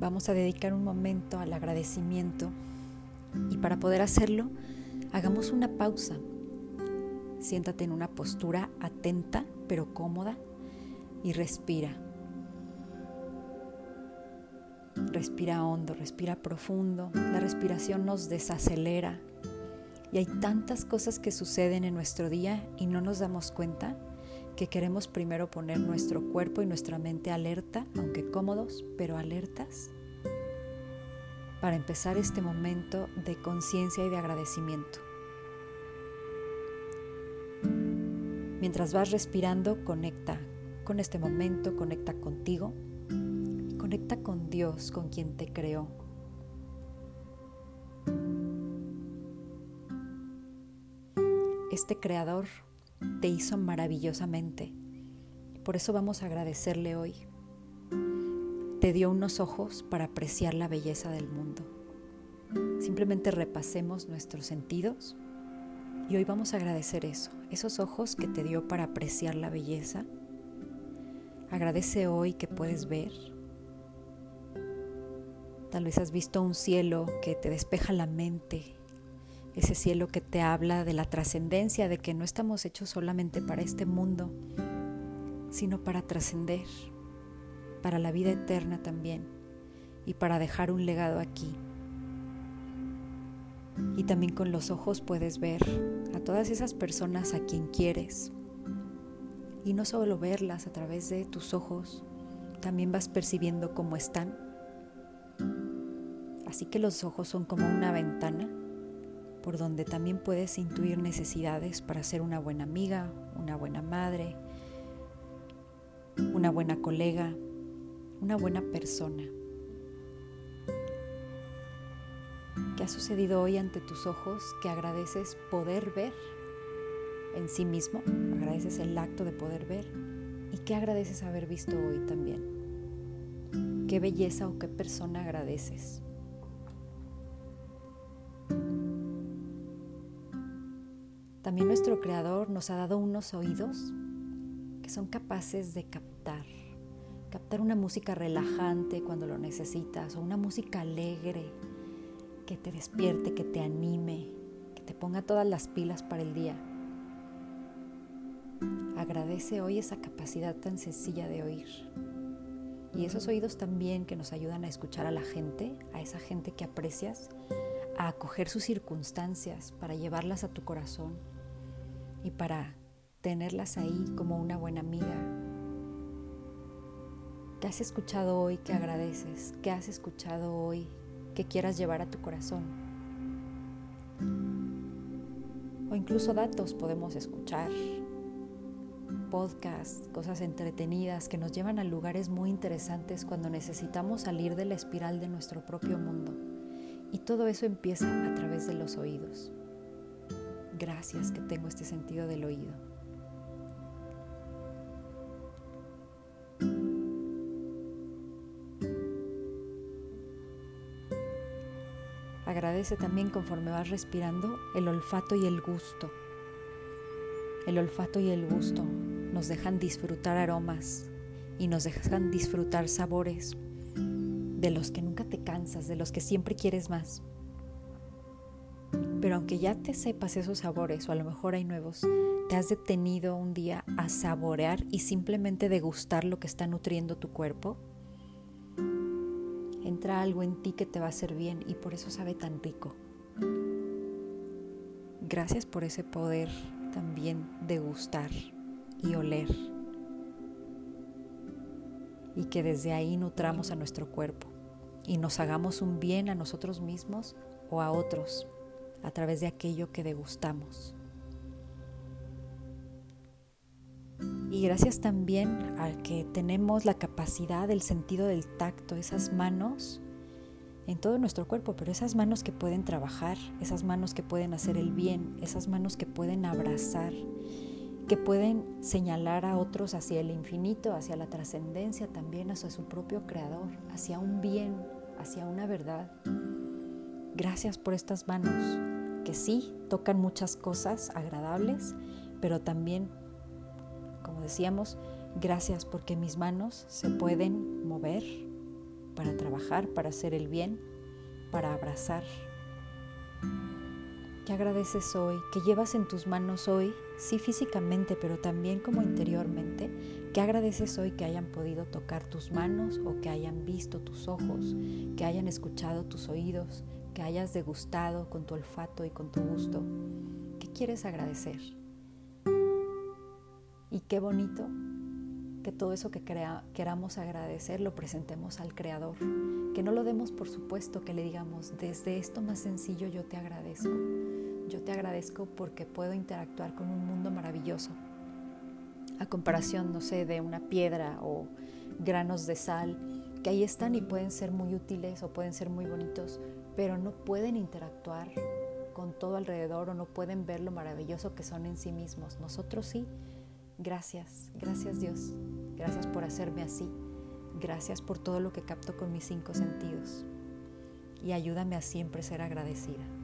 vamos a dedicar un momento al agradecimiento y para poder hacerlo, hagamos una pausa. Siéntate en una postura atenta pero cómoda y respira. Respira hondo, respira profundo. La respiración nos desacelera. Y hay tantas cosas que suceden en nuestro día y no nos damos cuenta que queremos primero poner nuestro cuerpo y nuestra mente alerta, aunque cómodos, pero alertas, para empezar este momento de conciencia y de agradecimiento. Mientras vas respirando, conecta con este momento, conecta contigo Conecta con Dios, con quien te creó. Este creador te hizo maravillosamente. Por eso vamos a agradecerle hoy. Te dio unos ojos para apreciar la belleza del mundo. Simplemente repasemos nuestros sentidos y hoy vamos a agradecer eso, esos ojos que te dio para apreciar la belleza. Agradece hoy que puedes ver, Tal vez has visto un cielo que te despeja la mente, ese cielo que te habla de la trascendencia, de que no estamos hechos solamente para este mundo, sino para trascender, para la vida eterna también y para dejar un legado aquí. Y también con los ojos puedes ver a todas esas personas a quien quieres. Y no solo verlas a través de tus ojos, también vas percibiendo cómo están Así que los ojos son como una ventana por donde también puedes intuir necesidades para ser una buena amiga, una buena madre, una buena colega, una buena persona. ¿Qué ha sucedido hoy ante tus ojos que agradeces poder ver en sí mismo? Agradeces el acto de poder ver. ¿Y qué agradeces haber visto hoy también? ¿Qué belleza o qué persona agradeces? También nuestro Creador nos ha dado unos oídos que son capaces de captar, captar una música relajante cuando lo necesitas o una música alegre que te despierte, que te anime, que te ponga todas las pilas para el día. Agradece hoy esa capacidad tan sencilla de oír. Y esos oídos también que nos ayudan a escuchar a la gente, a esa gente que aprecias, a acoger sus circunstancias para llevarlas a tu corazón y para tenerlas ahí como una buena amiga. ¿Qué has escuchado hoy que agradeces? ¿Qué has escuchado hoy que quieras llevar a tu corazón? O incluso datos podemos escuchar, podcasts, cosas entretenidas que nos llevan a lugares muy interesantes cuando necesitamos salir de la espiral de nuestro propio mundo. Y todo eso empieza a través de los oídos. Gracias que tengo este sentido del oído. Agradece también conforme vas respirando el olfato y el gusto. El olfato y el gusto nos dejan disfrutar aromas y nos dejan disfrutar sabores de los que nunca te cansas, de los que siempre quieres más. Pero aunque ya te sepas esos sabores o a lo mejor hay nuevos, te has detenido un día a saborear y simplemente degustar lo que está nutriendo tu cuerpo. Entra algo en ti que te va a hacer bien y por eso sabe tan rico. Gracias por ese poder también degustar y oler. Y que desde ahí nutramos a nuestro cuerpo y nos hagamos un bien a nosotros mismos o a otros a través de aquello que degustamos. Y gracias también al que tenemos la capacidad del sentido del tacto, esas manos en todo nuestro cuerpo, pero esas manos que pueden trabajar, esas manos que pueden hacer el bien, esas manos que pueden abrazar, que pueden señalar a otros hacia el infinito, hacia la trascendencia también, hacia su propio creador, hacia un bien, hacia una verdad. Gracias por estas manos que sí tocan muchas cosas agradables, pero también, como decíamos, gracias porque mis manos se pueden mover para trabajar, para hacer el bien, para abrazar. ¿Qué agradeces hoy? ¿Qué llevas en tus manos hoy? Sí físicamente, pero también como interiormente. ¿Qué agradeces hoy que hayan podido tocar tus manos o que hayan visto tus ojos, que hayan escuchado tus oídos, que hayas degustado con tu olfato y con tu gusto? ¿Qué quieres agradecer? Y qué bonito que todo eso que queramos agradecer lo presentemos al Creador, que no lo demos por supuesto, que le digamos, desde esto más sencillo yo te agradezco, yo te agradezco porque puedo interactuar con un mundo maravilloso, a comparación, no sé, de una piedra o granos de sal, que ahí están y pueden ser muy útiles o pueden ser muy bonitos, pero no pueden interactuar con todo alrededor o no pueden ver lo maravilloso que son en sí mismos. Nosotros sí, Gracias, gracias Dios. Gracias por hacerme así. Gracias por todo lo que capto con mis cinco sentidos. Y ayúdame a siempre ser agradecida.